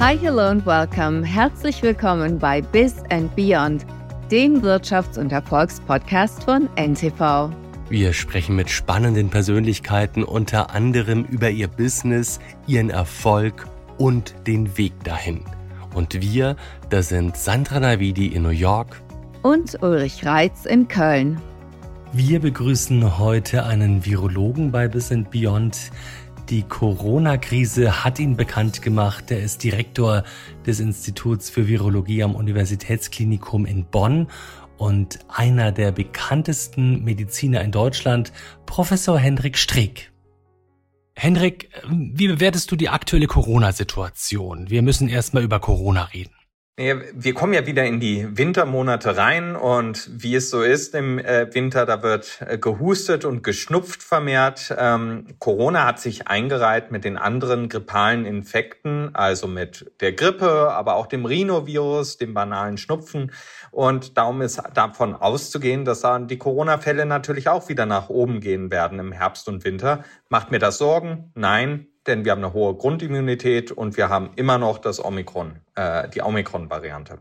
Hi, hello and welcome. Herzlich willkommen bei Biz and Beyond, dem Wirtschafts- und Erfolgspodcast von NTV. Wir sprechen mit spannenden Persönlichkeiten unter anderem über ihr Business, ihren Erfolg und den Weg dahin. Und wir, das sind Sandra Navidi in New York und Ulrich Reitz in Köln. Wir begrüßen heute einen Virologen bei Biz and Beyond, die Corona-Krise hat ihn bekannt gemacht. Er ist Direktor des Instituts für Virologie am Universitätsklinikum in Bonn und einer der bekanntesten Mediziner in Deutschland, Professor Hendrik Strick. Hendrik, wie bewertest du die aktuelle Corona-Situation? Wir müssen erstmal über Corona reden. Wir kommen ja wieder in die Wintermonate rein und wie es so ist im äh, Winter, da wird äh, gehustet und geschnupft vermehrt. Ähm, Corona hat sich eingereiht mit den anderen grippalen Infekten, also mit der Grippe, aber auch dem Rhinovirus, dem banalen Schnupfen. Und darum ist davon auszugehen, dass die Corona-Fälle natürlich auch wieder nach oben gehen werden im Herbst und Winter. Macht mir das Sorgen? Nein, denn wir haben eine hohe Grundimmunität und wir haben immer noch das Omikron, äh, die Omikron-Variante.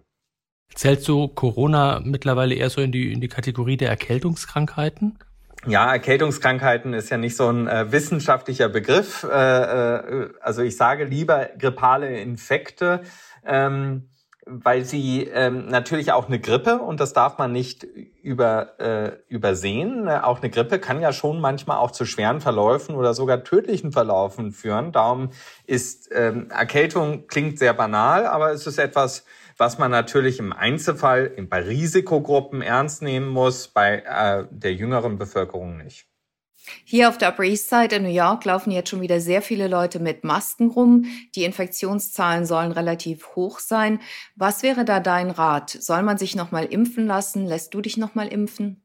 Zählst du Corona mittlerweile eher so in die, in die Kategorie der Erkältungskrankheiten? Ja, Erkältungskrankheiten ist ja nicht so ein äh, wissenschaftlicher Begriff. Äh, äh, also ich sage lieber grippale Infekte. Ähm, weil sie ähm, natürlich auch eine Grippe, und das darf man nicht über, äh, übersehen, ne, auch eine Grippe kann ja schon manchmal auch zu schweren Verläufen oder sogar tödlichen Verlaufen führen. Darum ist ähm, Erkältung klingt sehr banal, aber es ist etwas, was man natürlich im Einzelfall bei Risikogruppen ernst nehmen muss, bei äh, der jüngeren Bevölkerung nicht. Hier auf der Upper East Side in New York laufen jetzt schon wieder sehr viele Leute mit Masken rum. Die Infektionszahlen sollen relativ hoch sein. Was wäre da dein Rat? Soll man sich nochmal impfen lassen? Lässt du dich nochmal impfen?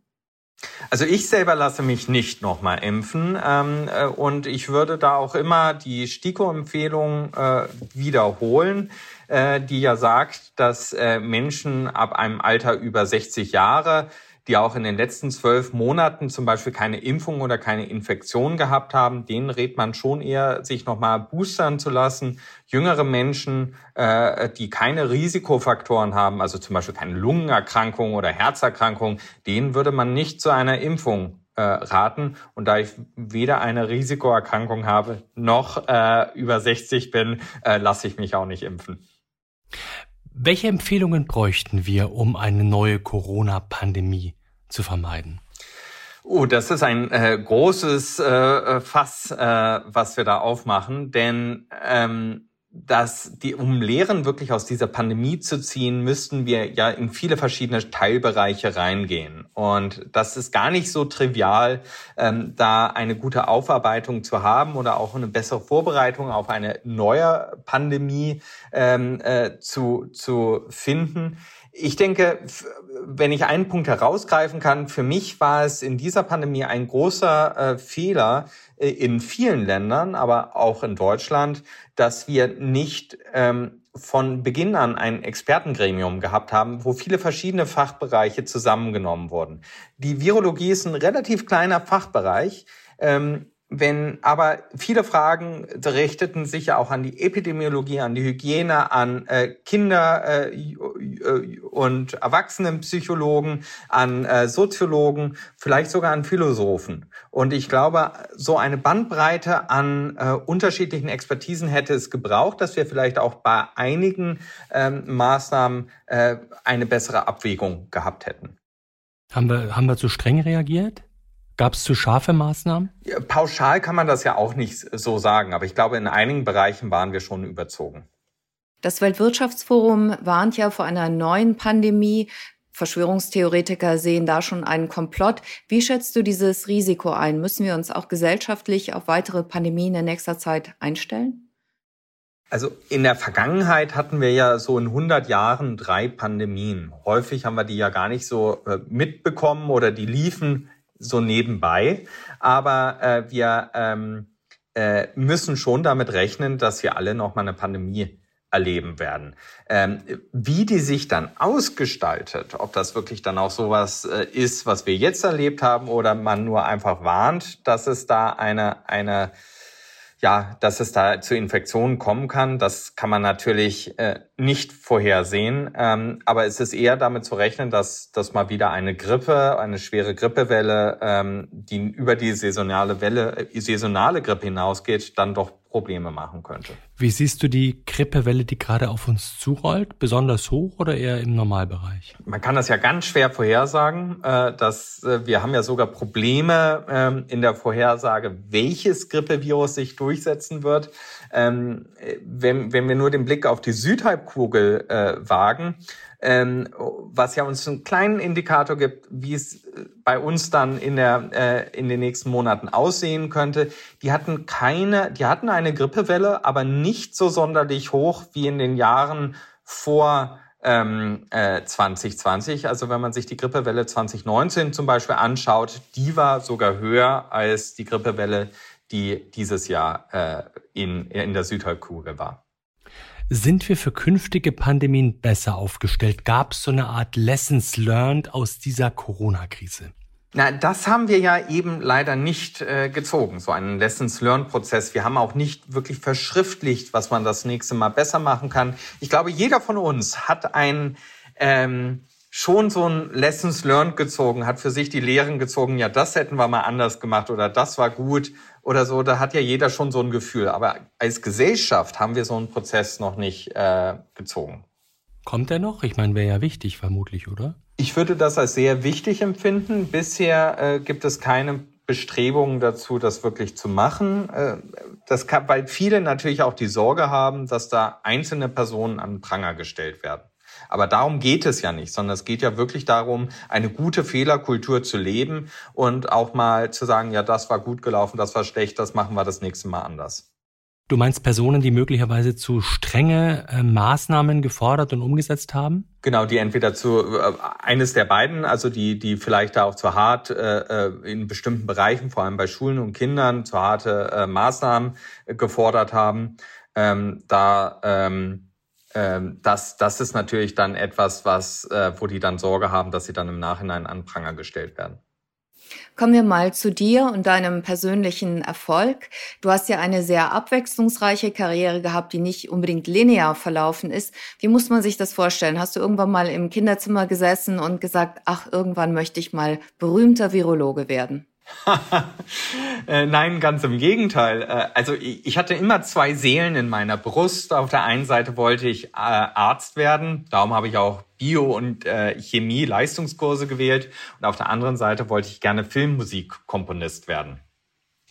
Also ich selber lasse mich nicht nochmal impfen ähm, äh, und ich würde da auch immer die STIKO-Empfehlung äh, wiederholen, äh, die ja sagt, dass äh, Menschen ab einem Alter über 60 Jahre die auch in den letzten zwölf Monaten zum Beispiel keine Impfung oder keine Infektion gehabt haben, denen rät man schon eher, sich nochmal boostern zu lassen. Jüngere Menschen, äh, die keine Risikofaktoren haben, also zum Beispiel keine Lungenerkrankung oder Herzerkrankung, denen würde man nicht zu einer Impfung äh, raten. Und da ich weder eine Risikoerkrankung habe noch äh, über 60 bin, äh, lasse ich mich auch nicht impfen. Welche Empfehlungen bräuchten wir, um eine neue Corona-Pandemie zu vermeiden? Oh, das ist ein äh, großes äh, Fass, äh, was wir da aufmachen, denn ähm, dass die, um Lehren wirklich aus dieser Pandemie zu ziehen, müssten wir ja in viele verschiedene Teilbereiche reingehen. Und das ist gar nicht so trivial, ähm, da eine gute Aufarbeitung zu haben oder auch eine bessere Vorbereitung auf eine neue Pandemie ähm, äh, zu, zu finden. Ich denke, wenn ich einen Punkt herausgreifen kann, für mich war es in dieser Pandemie ein großer äh, Fehler äh, in vielen Ländern, aber auch in Deutschland, dass wir nicht ähm, von Beginn an ein Expertengremium gehabt haben, wo viele verschiedene Fachbereiche zusammengenommen wurden. Die Virologie ist ein relativ kleiner Fachbereich. Ähm, wenn aber viele Fragen richteten sich ja auch an die Epidemiologie, an die Hygiene, an äh, Kinder äh, äh, und Erwachsenenpsychologen, an äh, Soziologen, vielleicht sogar an Philosophen. Und ich glaube, so eine Bandbreite an äh, unterschiedlichen Expertisen hätte es gebraucht, dass wir vielleicht auch bei einigen ähm, Maßnahmen äh, eine bessere Abwägung gehabt hätten. Haben wir, haben wir zu streng reagiert? Gab es zu scharfe Maßnahmen? Ja, pauschal kann man das ja auch nicht so sagen, aber ich glaube, in einigen Bereichen waren wir schon überzogen. Das Weltwirtschaftsforum warnt ja vor einer neuen Pandemie. Verschwörungstheoretiker sehen da schon einen Komplott. Wie schätzt du dieses Risiko ein? Müssen wir uns auch gesellschaftlich auf weitere Pandemien in nächster Zeit einstellen? Also in der Vergangenheit hatten wir ja so in 100 Jahren drei Pandemien. Häufig haben wir die ja gar nicht so äh, mitbekommen oder die liefen so nebenbei. Aber äh, wir ähm, äh, müssen schon damit rechnen, dass wir alle noch mal eine Pandemie erleben werden. Ähm, wie die sich dann ausgestaltet, ob das wirklich dann auch sowas äh, ist, was wir jetzt erlebt haben, oder man nur einfach warnt, dass es da eine, eine ja, dass es da zu Infektionen kommen kann, das kann man natürlich äh, nicht vorhersehen. Ähm, aber es ist eher damit zu rechnen, dass, dass mal wieder eine Grippe, eine schwere Grippewelle, ähm, die über die saisonale Welle, äh, saisonale Grippe hinausgeht, dann doch Probleme machen könnte. Wie siehst du die Grippewelle, die gerade auf uns zurollt? Besonders hoch oder eher im Normalbereich? Man kann das ja ganz schwer vorhersagen. Äh, dass, äh, wir haben ja sogar Probleme ähm, in der Vorhersage, welches Grippevirus sich durchsetzen wird. Ähm, wenn, wenn wir nur den Blick auf die Südhalbkugel äh, wagen, ähm, was ja uns einen kleinen Indikator gibt, wie es äh, bei uns dann in der äh, in den nächsten Monaten aussehen könnte. Die hatten keine, die hatten eine Grippewelle, aber nicht so sonderlich hoch wie in den Jahren vor ähm, äh, 2020. Also wenn man sich die Grippewelle 2019 zum Beispiel anschaut, die war sogar höher als die Grippewelle, die dieses Jahr äh, in, in der Südhalbkugel war. Sind wir für künftige Pandemien besser aufgestellt? Gab es so eine Art Lessons learned aus dieser Corona-Krise? Na, das haben wir ja eben leider nicht äh, gezogen, so einen Lessons-Learn-Prozess. Wir haben auch nicht wirklich verschriftlicht, was man das nächste Mal besser machen kann. Ich glaube, jeder von uns hat ein ähm, schon so ein Lessons Learned gezogen, hat für sich die Lehren gezogen, ja, das hätten wir mal anders gemacht oder das war gut oder so, da hat ja jeder schon so ein Gefühl. Aber als Gesellschaft haben wir so einen Prozess noch nicht äh, gezogen. Kommt er noch? Ich meine, wäre ja wichtig, vermutlich, oder? Ich würde das als sehr wichtig empfinden. Bisher äh, gibt es keine Bestrebungen dazu, das wirklich zu machen. Äh, das kann, weil viele natürlich auch die Sorge haben, dass da einzelne Personen an Pranger gestellt werden. Aber darum geht es ja nicht, sondern es geht ja wirklich darum, eine gute Fehlerkultur zu leben und auch mal zu sagen, ja, das war gut gelaufen, das war schlecht, das machen wir das nächste Mal anders. Du meinst Personen, die möglicherweise zu strenge äh, Maßnahmen gefordert und umgesetzt haben? Genau, die entweder zu äh, eines der beiden, also die die vielleicht da auch zu hart äh, äh in bestimmten Bereichen, vor allem bei Schulen und Kindern, zu harte äh, Maßnahmen gefordert haben. Ähm, da ähm, ähm, das, das ist natürlich dann etwas, was, äh, wo die dann Sorge haben, dass sie dann im Nachhinein an Pranger gestellt werden. Kommen wir mal zu dir und deinem persönlichen Erfolg. Du hast ja eine sehr abwechslungsreiche Karriere gehabt, die nicht unbedingt linear verlaufen ist. Wie muss man sich das vorstellen? Hast du irgendwann mal im Kinderzimmer gesessen und gesagt, ach, irgendwann möchte ich mal berühmter Virologe werden? Äh, nein, ganz im Gegenteil. Äh, also ich hatte immer zwei Seelen in meiner Brust. Auf der einen Seite wollte ich äh, Arzt werden, darum habe ich auch Bio- und Chemie Leistungskurse gewählt. Und auf der anderen Seite wollte ich gerne Filmmusikkomponist werden.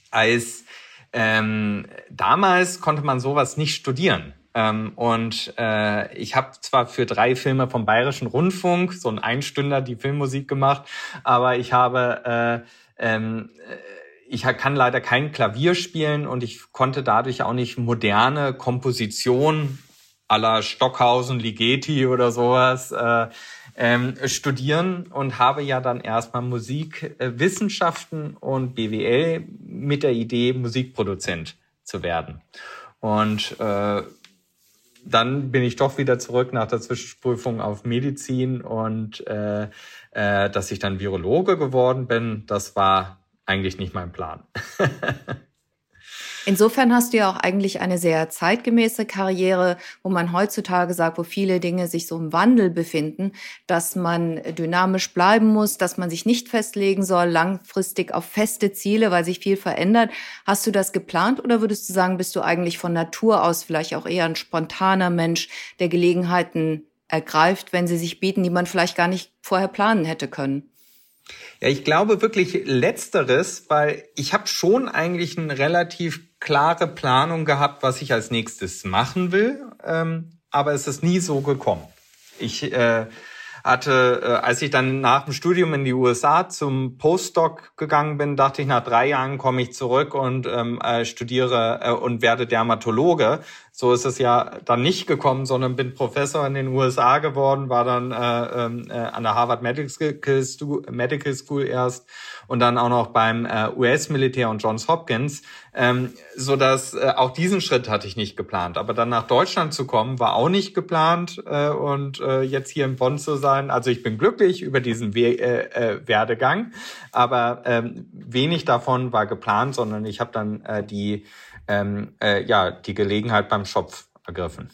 Als ähm, damals konnte man sowas nicht studieren. Ähm, und äh, ich habe zwar für drei Filme vom Bayerischen Rundfunk so ein Einstünder die Filmmusik gemacht, aber ich habe äh, ähm, äh, ich kann leider kein Klavier spielen und ich konnte dadurch auch nicht moderne Komposition aller Stockhausen, Ligeti oder sowas äh, ähm, studieren und habe ja dann erstmal Musikwissenschaften äh, und BWL mit der Idee, Musikproduzent zu werden. Und äh, dann bin ich doch wieder zurück nach der Zwischenprüfung auf Medizin und äh, äh, dass ich dann Virologe geworden bin, das war eigentlich nicht mein Plan. Insofern hast du ja auch eigentlich eine sehr zeitgemäße Karriere, wo man heutzutage sagt, wo viele Dinge sich so im Wandel befinden, dass man dynamisch bleiben muss, dass man sich nicht festlegen soll, langfristig auf feste Ziele, weil sich viel verändert. Hast du das geplant oder würdest du sagen, bist du eigentlich von Natur aus vielleicht auch eher ein spontaner Mensch, der Gelegenheiten ergreift, wenn sie sich bieten, die man vielleicht gar nicht vorher planen hätte können? Ja, ich glaube wirklich letzteres, weil ich habe schon eigentlich eine relativ klare Planung gehabt, was ich als nächstes machen will, ähm, aber es ist nie so gekommen. Ich äh, hatte, äh, als ich dann nach dem Studium in die USA zum Postdoc gegangen bin, dachte ich, nach drei Jahren komme ich zurück und ähm, äh, studiere äh, und werde Dermatologe. So ist es ja dann nicht gekommen, sondern bin Professor in den USA geworden, war dann äh, ähm, äh, an der Harvard Medical School, erst und dann auch noch beim äh, US-Militär und Johns Hopkins, ähm, so dass äh, auch diesen Schritt hatte ich nicht geplant. Aber dann nach Deutschland zu kommen, war auch nicht geplant äh, und äh, jetzt hier in Bonn zu sein. Also ich bin glücklich über diesen We äh, äh, Werdegang, aber ähm, wenig davon war geplant, sondern ich habe dann äh, die ähm, äh, ja die Gelegenheit beim Schopf ergriffen.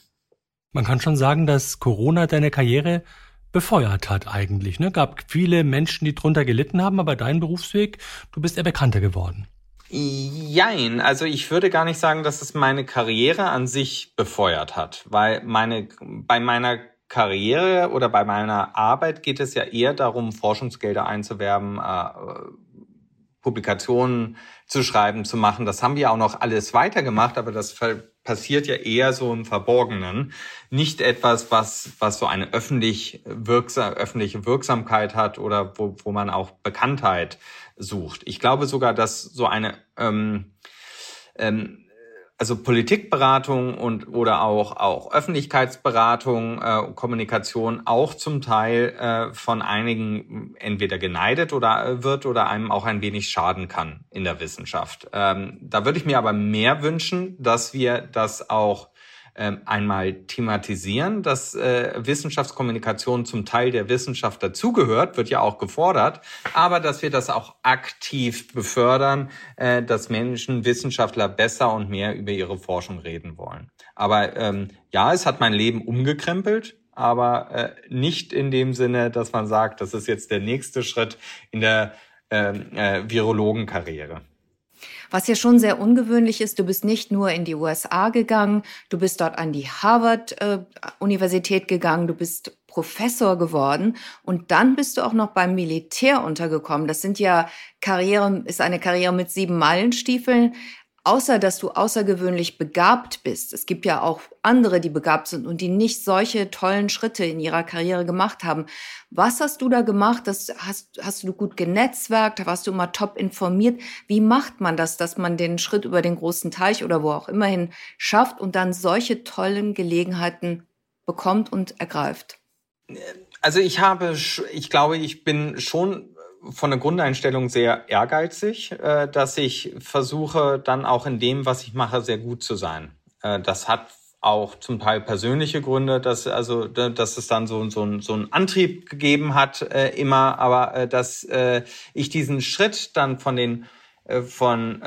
Man kann schon sagen, dass Corona deine Karriere befeuert hat eigentlich. Ne? Gab viele Menschen, die drunter gelitten haben, aber dein Berufsweg, du bist eher bekannter geworden. Jein, also ich würde gar nicht sagen, dass es meine Karriere an sich befeuert hat, weil meine bei meiner Karriere oder bei meiner Arbeit geht es ja eher darum, Forschungsgelder einzuwerben, äh, Publikationen zu schreiben, zu machen. Das haben wir auch noch alles weitergemacht, aber das passiert ja eher so im Verborgenen. Nicht etwas, was, was so eine öffentlich wirksam, öffentliche Wirksamkeit hat oder wo, wo man auch Bekanntheit sucht. Ich glaube sogar, dass so eine ähm, ähm, also Politikberatung und oder auch auch Öffentlichkeitsberatung, äh, Kommunikation auch zum Teil äh, von einigen entweder geneidet oder äh, wird oder einem auch ein wenig schaden kann in der Wissenschaft. Ähm, da würde ich mir aber mehr wünschen, dass wir das auch einmal thematisieren, dass äh, Wissenschaftskommunikation zum Teil der Wissenschaft dazugehört, wird ja auch gefordert, aber dass wir das auch aktiv befördern, äh, dass Menschen, Wissenschaftler besser und mehr über ihre Forschung reden wollen. Aber ähm, ja, es hat mein Leben umgekrempelt, aber äh, nicht in dem Sinne, dass man sagt, das ist jetzt der nächste Schritt in der ähm, äh, Virologenkarriere. Was ja schon sehr ungewöhnlich ist, du bist nicht nur in die USA gegangen, du bist dort an die Harvard-Universität äh, gegangen, du bist Professor geworden und dann bist du auch noch beim Militär untergekommen. Das sind ja Karriere, ist eine Karriere mit sieben Meilenstiefeln außer dass du außergewöhnlich begabt bist, es gibt ja auch andere, die begabt sind und die nicht solche tollen Schritte in ihrer Karriere gemacht haben. Was hast du da gemacht? Das hast, hast du gut genetzwerkt? Warst du immer top informiert? Wie macht man das, dass man den Schritt über den großen Teich oder wo auch immerhin schafft und dann solche tollen Gelegenheiten bekommt und ergreift? Also ich habe, ich glaube, ich bin schon von der Grundeinstellung sehr ehrgeizig, äh, dass ich versuche, dann auch in dem, was ich mache, sehr gut zu sein. Äh, das hat auch zum Teil persönliche Gründe, dass also dass es dann so so, so einen Antrieb gegeben hat äh, immer, aber dass ich diesen Schritt dann von den von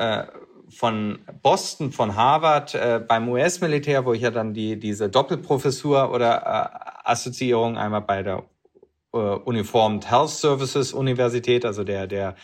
von Boston, von Harvard äh, beim US-Militär, wo ich ja dann die diese Doppelprofessur oder äh, Assoziierung einmal bei der äh, Uniformed Health Services Universität, also der, der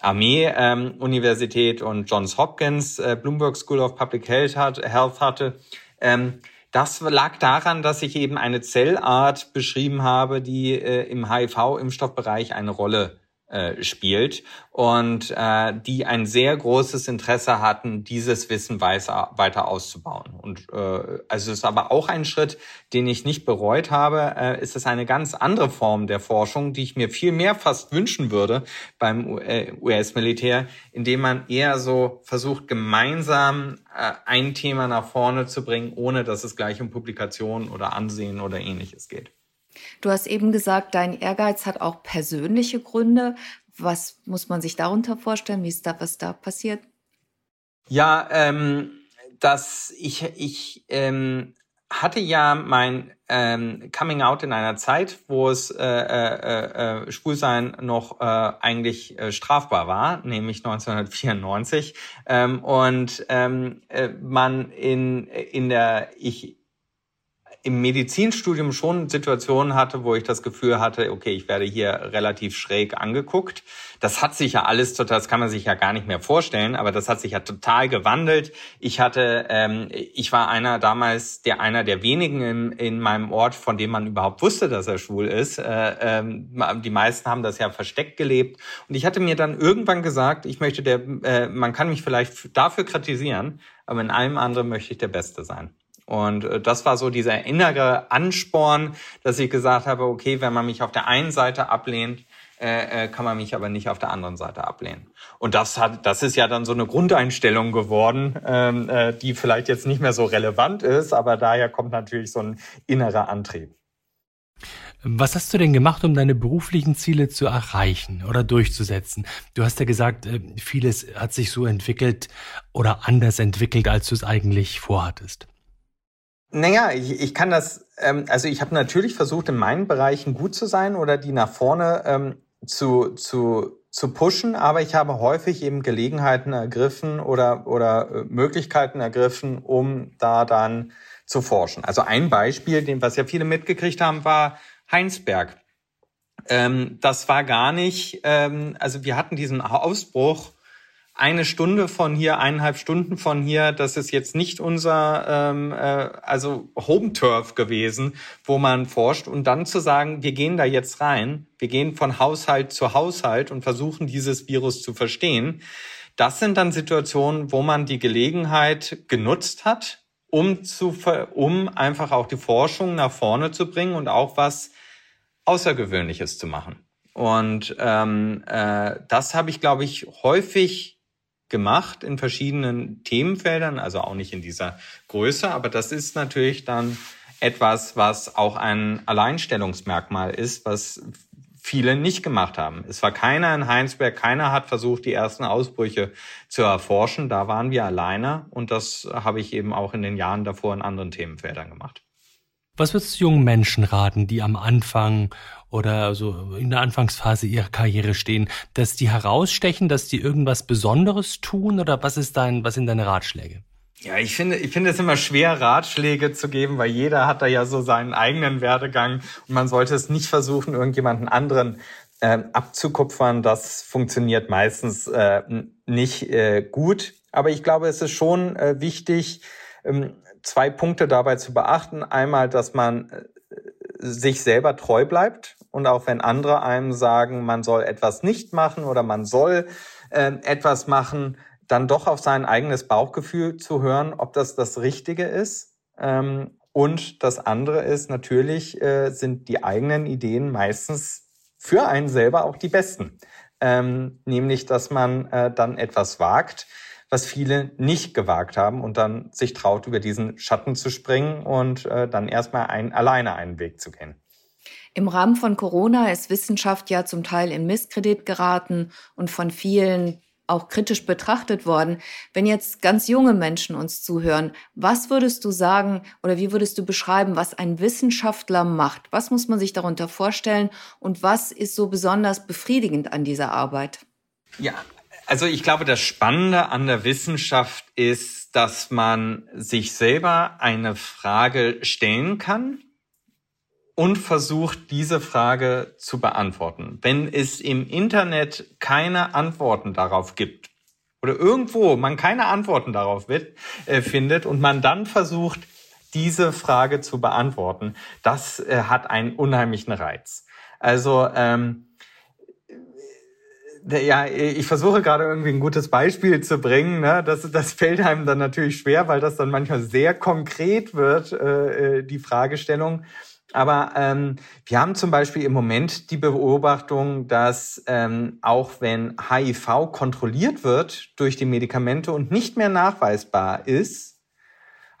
Armee-Universität ähm, und Johns Hopkins äh, Bloomberg School of Public Health, hat, Health hatte. Ähm, das lag daran, dass ich eben eine Zellart beschrieben habe, die äh, im HIV-Impfstoffbereich eine Rolle äh, spielt und äh, die ein sehr großes Interesse hatten, dieses Wissen weiter, weiter auszubauen. Und äh, also es ist aber auch ein Schritt, den ich nicht bereut habe. Äh, ist es eine ganz andere Form der Forschung, die ich mir viel mehr fast wünschen würde beim US-Militär, äh, indem man eher so versucht, gemeinsam äh, ein Thema nach vorne zu bringen, ohne dass es gleich um Publikationen oder Ansehen oder ähnliches geht. Du hast eben gesagt, dein Ehrgeiz hat auch persönliche Gründe. Was muss man sich darunter vorstellen? Wie ist da, was da passiert? Ja, ähm, dass ich, ich ähm, hatte ja mein ähm, Coming Out in einer Zeit, wo es äh, äh, äh, Schwulsein noch äh, eigentlich äh, strafbar war, nämlich 1994. Ähm, und ähm, äh, man in, in der, ich im Medizinstudium schon Situationen hatte, wo ich das Gefühl hatte, okay, ich werde hier relativ schräg angeguckt. Das hat sich ja alles total, das kann man sich ja gar nicht mehr vorstellen, aber das hat sich ja total gewandelt. Ich hatte, ähm, ich war einer damals, der einer der wenigen in, in meinem Ort, von dem man überhaupt wusste, dass er schwul ist. Äh, ähm, die meisten haben das ja versteckt gelebt. Und ich hatte mir dann irgendwann gesagt, ich möchte der, äh, man kann mich vielleicht dafür kritisieren, aber in allem anderen möchte ich der Beste sein. Und äh, das war so dieser innere Ansporn, dass ich gesagt habe, okay, wenn man mich auf der einen Seite ablehnt, äh, äh, kann man mich aber nicht auf der anderen Seite ablehnen. Und das hat, das ist ja dann so eine Grundeinstellung geworden, ähm, äh, die vielleicht jetzt nicht mehr so relevant ist, aber daher kommt natürlich so ein innerer Antrieb. Was hast du denn gemacht, um deine beruflichen Ziele zu erreichen oder durchzusetzen? Du hast ja gesagt, äh, vieles hat sich so entwickelt oder anders entwickelt, als du es eigentlich vorhattest. Naja, ich, ich kann das, ähm, also ich habe natürlich versucht, in meinen Bereichen gut zu sein oder die nach vorne ähm, zu, zu, zu pushen, aber ich habe häufig eben Gelegenheiten ergriffen oder, oder äh, Möglichkeiten ergriffen, um da dann zu forschen. Also ein Beispiel, den, was ja viele mitgekriegt haben, war Heinsberg. Ähm, das war gar nicht, ähm, also wir hatten diesen Ausbruch eine Stunde von hier, eineinhalb Stunden von hier, das ist jetzt nicht unser ähm, äh, also Home Turf gewesen, wo man forscht und dann zu sagen, wir gehen da jetzt rein, wir gehen von Haushalt zu Haushalt und versuchen dieses Virus zu verstehen. Das sind dann Situationen, wo man die Gelegenheit genutzt hat, um zu um einfach auch die Forschung nach vorne zu bringen und auch was Außergewöhnliches zu machen. Und ähm, äh, das habe ich, glaube ich, häufig gemacht in verschiedenen Themenfeldern, also auch nicht in dieser Größe, aber das ist natürlich dann etwas, was auch ein Alleinstellungsmerkmal ist, was viele nicht gemacht haben. Es war keiner in Heinsberg, keiner hat versucht, die ersten Ausbrüche zu erforschen. Da waren wir alleine und das habe ich eben auch in den Jahren davor in anderen Themenfeldern gemacht. Was würdest du jungen Menschen raten, die am Anfang oder so in der Anfangsphase ihrer Karriere stehen, dass die herausstechen, dass die irgendwas Besonderes tun oder was ist dein, was sind deine Ratschläge? Ja, ich finde, ich finde es immer schwer, Ratschläge zu geben, weil jeder hat da ja so seinen eigenen Werdegang und man sollte es nicht versuchen, irgendjemanden anderen äh, abzukupfern. Das funktioniert meistens äh, nicht äh, gut. Aber ich glaube, es ist schon äh, wichtig, ähm, zwei Punkte dabei zu beachten. Einmal, dass man äh, sich selber treu bleibt und auch wenn andere einem sagen, man soll etwas nicht machen oder man soll äh, etwas machen, dann doch auf sein eigenes Bauchgefühl zu hören, ob das das Richtige ist. Ähm, und das andere ist natürlich, äh, sind die eigenen Ideen meistens für einen selber auch die besten. Ähm, nämlich, dass man äh, dann etwas wagt, was viele nicht gewagt haben und dann sich traut, über diesen Schatten zu springen und äh, dann erstmal ein, alleine einen Weg zu gehen. Im Rahmen von Corona ist Wissenschaft ja zum Teil in Misskredit geraten und von vielen auch kritisch betrachtet worden. Wenn jetzt ganz junge Menschen uns zuhören, was würdest du sagen oder wie würdest du beschreiben, was ein Wissenschaftler macht? Was muss man sich darunter vorstellen und was ist so besonders befriedigend an dieser Arbeit? Ja, also ich glaube, das Spannende an der Wissenschaft ist, dass man sich selber eine Frage stellen kann und versucht, diese Frage zu beantworten. Wenn es im Internet keine Antworten darauf gibt oder irgendwo man keine Antworten darauf wird, äh, findet und man dann versucht, diese Frage zu beantworten, das äh, hat einen unheimlichen Reiz. Also ähm, ja, ich versuche gerade irgendwie ein gutes Beispiel zu bringen. Ne? Das, das fällt einem dann natürlich schwer, weil das dann manchmal sehr konkret wird, äh, äh, die Fragestellung. Aber ähm, wir haben zum Beispiel im Moment die Beobachtung, dass ähm, auch wenn HIV kontrolliert wird durch die Medikamente und nicht mehr nachweisbar ist,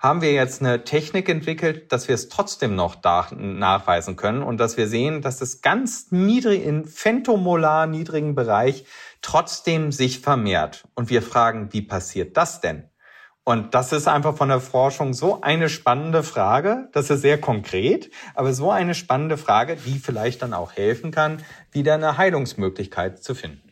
haben wir jetzt eine Technik entwickelt, dass wir es trotzdem noch nachweisen können und dass wir sehen, dass es ganz niedrig, in femtomolar niedrigen Bereich trotzdem sich vermehrt. Und wir fragen, wie passiert das denn? Und das ist einfach von der Forschung so eine spannende Frage. Das ist sehr konkret, aber so eine spannende Frage, die vielleicht dann auch helfen kann, wieder eine Heilungsmöglichkeit zu finden.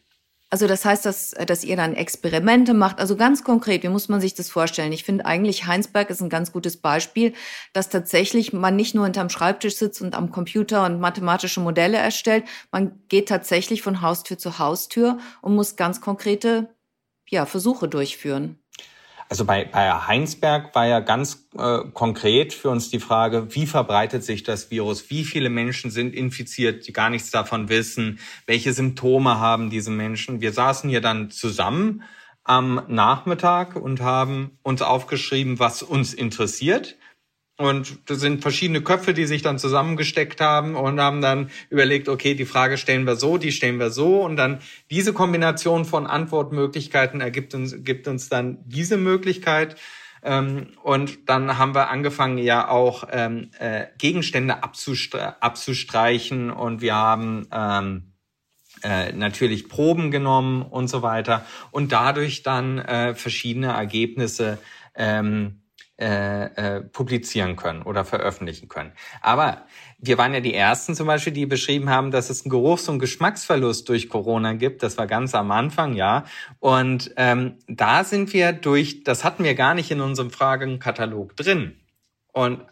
Also das heißt, dass, dass ihr dann Experimente macht. Also ganz konkret, wie muss man sich das vorstellen? Ich finde eigentlich Heinsberg ist ein ganz gutes Beispiel, dass tatsächlich man nicht nur hinterm Schreibtisch sitzt und am Computer und mathematische Modelle erstellt. Man geht tatsächlich von Haustür zu Haustür und muss ganz konkrete ja, Versuche durchführen. Also bei, bei Heinsberg war ja ganz äh, konkret für uns die Frage, wie verbreitet sich das Virus? Wie viele Menschen sind infiziert, die gar nichts davon wissen? Welche Symptome haben diese Menschen? Wir saßen hier dann zusammen am Nachmittag und haben uns aufgeschrieben, was uns interessiert Und das sind verschiedene Köpfe, die sich dann zusammengesteckt haben und haben dann überlegt, okay, die Frage stellen wir so, die stellen wir so. Und dann diese Kombination von Antwortmöglichkeiten ergibt uns, gibt uns dann diese Möglichkeit. Ähm, und dann haben wir angefangen, ja auch ähm, äh, Gegenstände abzustre abzustreichen. Und wir haben ähm, äh, natürlich Proben genommen und so weiter. Und dadurch dann äh, verschiedene Ergebnisse ähm, äh, äh, publizieren können oder veröffentlichen können. Aber wir waren ja die Ersten zum Beispiel, die beschrieben haben, dass es einen Geruchs- und Geschmacksverlust durch Corona gibt. Das war ganz am Anfang, ja. Und ähm, da sind wir durch, das hatten wir gar nicht in unserem Fragenkatalog drin. Und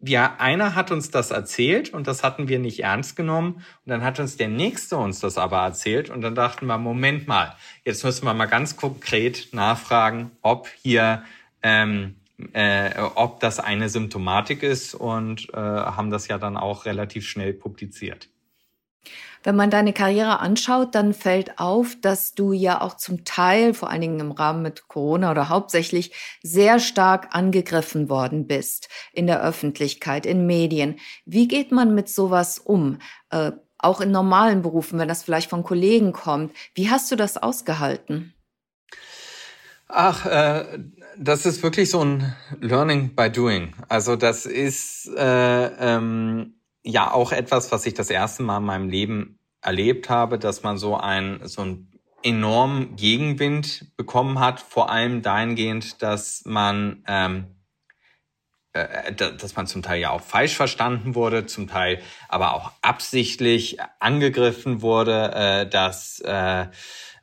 ja, einer hat uns das erzählt und das hatten wir nicht ernst genommen. Und dann hat uns der Nächste uns das aber erzählt. Und dann dachten wir, Moment mal, jetzt müssen wir mal ganz konkret nachfragen, ob hier ähm, äh, ob das eine Symptomatik ist und äh, haben das ja dann auch relativ schnell publiziert. Wenn man deine Karriere anschaut, dann fällt auf, dass du ja auch zum Teil, vor allen Dingen im Rahmen mit Corona oder hauptsächlich, sehr stark angegriffen worden bist in der Öffentlichkeit, in Medien. Wie geht man mit sowas um? Äh, auch in normalen Berufen, wenn das vielleicht von Kollegen kommt. Wie hast du das ausgehalten? Ach, äh, das ist wirklich so ein Learning by Doing. Also das ist äh, ähm, ja auch etwas, was ich das erste Mal in meinem Leben erlebt habe, dass man so ein so ein enormen Gegenwind bekommen hat, vor allem dahingehend, dass man ähm, äh, dass man zum Teil ja auch falsch verstanden wurde, zum Teil aber auch absichtlich angegriffen wurde, äh, dass äh,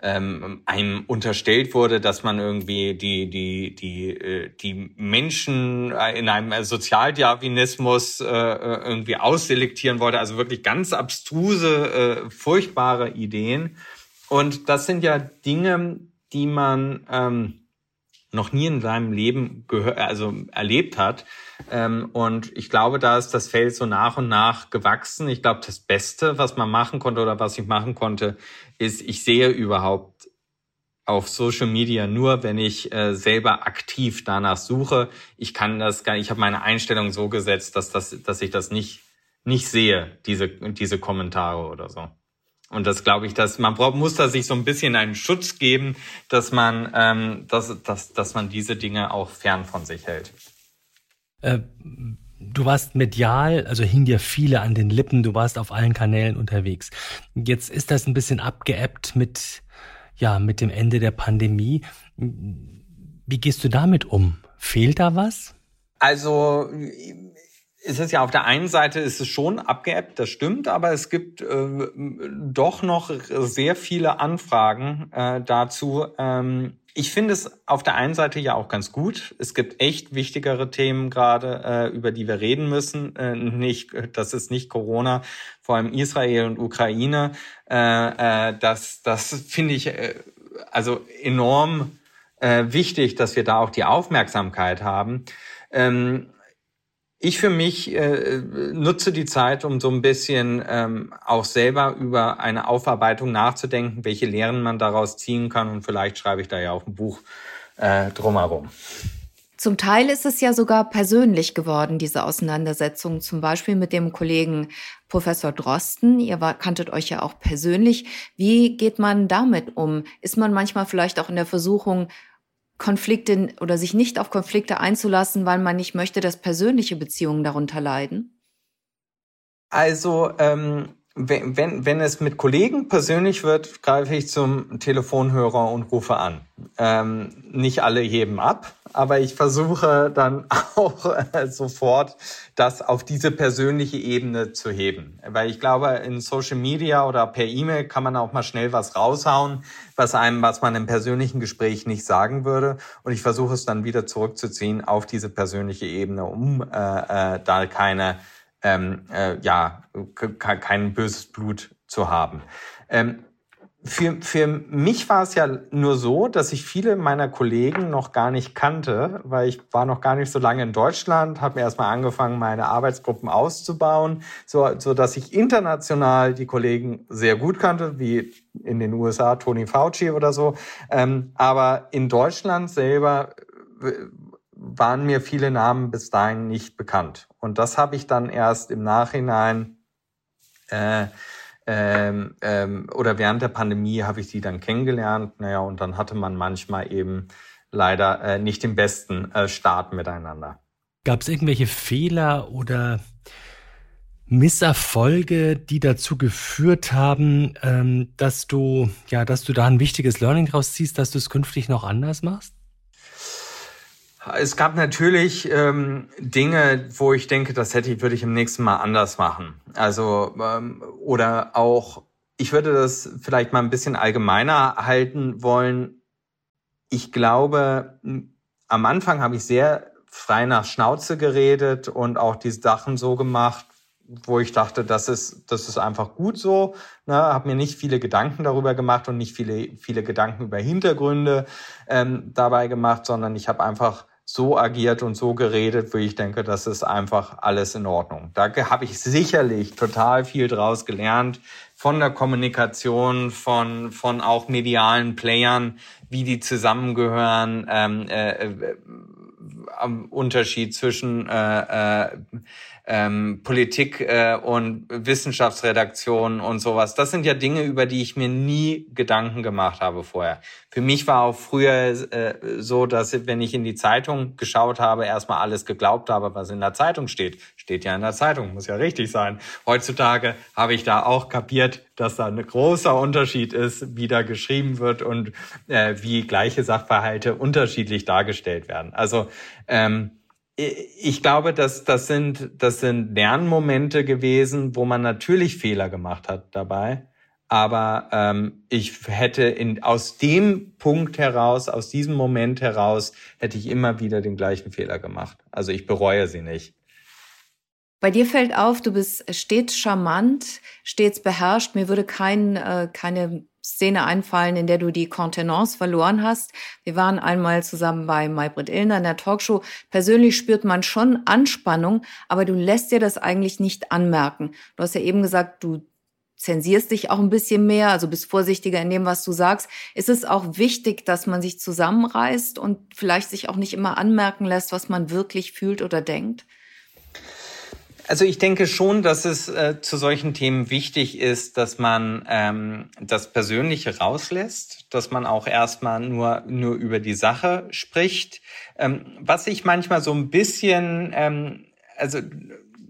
ähm, einem unterstellt wurde, dass man irgendwie die die die äh, die Menschen in einem Sozialdarwinismus äh, irgendwie ausselektieren wollte, also wirklich ganz abstruse, äh, furchtbare Ideen. Und das sind ja Dinge, die man ähm, noch nie in seinem Leben gehört, also erlebt hat. Ähm, und ich glaube, da ist das Feld so nach und nach gewachsen. Ich glaube, das Beste, was man machen konnte oder was ich machen konnte, ist, ich sehe überhaupt auf Social Media nur, wenn ich äh, selber aktiv danach suche. Ich kann das gar nicht, ich habe meine Einstellung so gesetzt, dass, das, dass ich das nicht, nicht sehe, diese, diese Kommentare oder so. Und das glaube ich, dass man braucht, muss da sich so ein bisschen einen Schutz geben, dass man, ähm, dass, dass, dass man diese Dinge auch fern von sich hält. Äh, du warst medial, also hing dir viele an den Lippen, du warst auf allen Kanälen unterwegs. Jetzt ist das ein bisschen abgeebbt mit, ja, mit dem Ende der Pandemie. Wie gehst du damit um? Fehlt da was? Also ist es ja auf der einen Seite ist es schon abgeebbt, das stimmt, aber es gibt äh, doch noch sehr viele Anfragen äh, dazu. Ähm, ich finde es auf der einen Seite ja auch ganz gut. Es gibt echt wichtigere Themen gerade, äh, über die wir reden müssen. Äh, nicht, das ist nicht Corona, vor allem Israel und Ukraine. Äh, das, das finde ich also enorm wichtig, dass wir da auch die Aufmerksamkeit haben. Ähm, ich für mich äh, nutze die Zeit, um so ein bisschen ähm, auch selber über eine Aufarbeitung nachzudenken, welche Lehren man daraus ziehen kann. Und vielleicht schreibe ich da ja auch ein Buch äh, drumherum. Zum Teil ist es ja sogar persönlich geworden, diese Auseinandersetzung, zum Beispiel mit dem Kollegen Professor Drosten. Ihr war, kanntet euch ja auch persönlich. Wie geht man damit um? Ist man manchmal vielleicht auch in der Versuchung, Konflikte oder sich nicht auf Konflikte einzulassen, weil man nicht möchte, dass persönliche Beziehungen darunter leiden? Also ähm, wenn, wenn, wenn es mit Kollegen persönlich wird, greife ich zum Telefonhörer und rufe an. Ähm, nicht alle heben ab, aber ich versuche dann auch äh, sofort das auf diese persönliche Ebene zu heben. Weil ich glaube, in Social Media oder per E-Mail kann man auch mal schnell was raushauen, was einem, was man im persönlichen Gespräch nicht sagen würde. Und ich versuche es dann wieder zurückzuziehen auf diese persönliche Ebene, um äh, äh, da keine ähm, äh, ja, kein böses Blut zu haben. Ähm, für, für mich war es ja nur so, dass ich viele meiner Kollegen noch gar nicht kannte, weil ich war noch gar nicht so lange in Deutschland, habe mir erstmal angefangen, meine Arbeitsgruppen auszubauen, so, so dass ich international die Kollegen sehr gut kannte, wie in den USA Tony Fauci oder so. Ähm, aber in Deutschland selber waren mir viele Namen bis dahin nicht bekannt. Und das habe ich dann erst im Nachhinein äh, ähm, ähm, oder während der Pandemie habe ich die dann kennengelernt. Naja, und dann hatte man manchmal eben leider äh, nicht den besten äh, Start miteinander. Gab es irgendwelche Fehler oder Misserfolge, die dazu geführt haben, ähm, dass du, ja, dass du da ein wichtiges Learning draus ziehst, dass du es künftig noch anders machst? Es gab natürlich ähm, Dinge, wo ich denke, das hätte ich, würde ich im nächsten Mal anders machen. Also ähm, oder auch, ich würde das vielleicht mal ein bisschen allgemeiner halten wollen. Ich glaube, am Anfang habe ich sehr frei nach Schnauze geredet und auch die Sachen so gemacht, wo ich dachte, das ist, das ist einfach gut so. Ne, habe mir nicht viele Gedanken darüber gemacht und nicht viele, viele Gedanken über Hintergründe ähm, dabei gemacht, sondern ich habe einfach so agiert und so geredet, wo ich denke, das ist einfach alles in Ordnung. Da habe ich sicherlich total viel draus gelernt von der Kommunikation, von, von auch medialen Playern, wie die zusammengehören, ähm, äh, äh, am Unterschied zwischen äh, äh, ähm, Politik äh, und Wissenschaftsredaktion und sowas. Das sind ja Dinge, über die ich mir nie Gedanken gemacht habe vorher. Für mich war auch früher äh, so, dass wenn ich in die Zeitung geschaut habe, erstmal alles geglaubt habe, was in der Zeitung steht. Steht ja in der Zeitung, muss ja richtig sein. Heutzutage habe ich da auch kapiert, dass da ein großer Unterschied ist, wie da geschrieben wird und äh, wie gleiche Sachverhalte unterschiedlich dargestellt werden. Also ähm, ich glaube, dass das sind, das sind Lernmomente gewesen, wo man natürlich Fehler gemacht hat dabei. Aber ähm, ich hätte in, aus dem Punkt heraus, aus diesem Moment heraus, hätte ich immer wieder den gleichen Fehler gemacht. Also ich bereue sie nicht. Bei dir fällt auf, du bist stets charmant, stets beherrscht. Mir würde kein, äh, keine Szene einfallen, in der du die Kontenance verloren hast. Wir waren einmal zusammen bei Maybrit Illner in der Talkshow. Persönlich spürt man schon Anspannung, aber du lässt dir das eigentlich nicht anmerken. Du hast ja eben gesagt, du zensierst dich auch ein bisschen mehr, also bist vorsichtiger in dem, was du sagst. Ist es auch wichtig, dass man sich zusammenreißt und vielleicht sich auch nicht immer anmerken lässt, was man wirklich fühlt oder denkt? Also ich denke schon, dass es äh, zu solchen Themen wichtig ist, dass man ähm, das Persönliche rauslässt, dass man auch erstmal nur, nur über die Sache spricht. Ähm, was ich manchmal so ein bisschen, ähm, also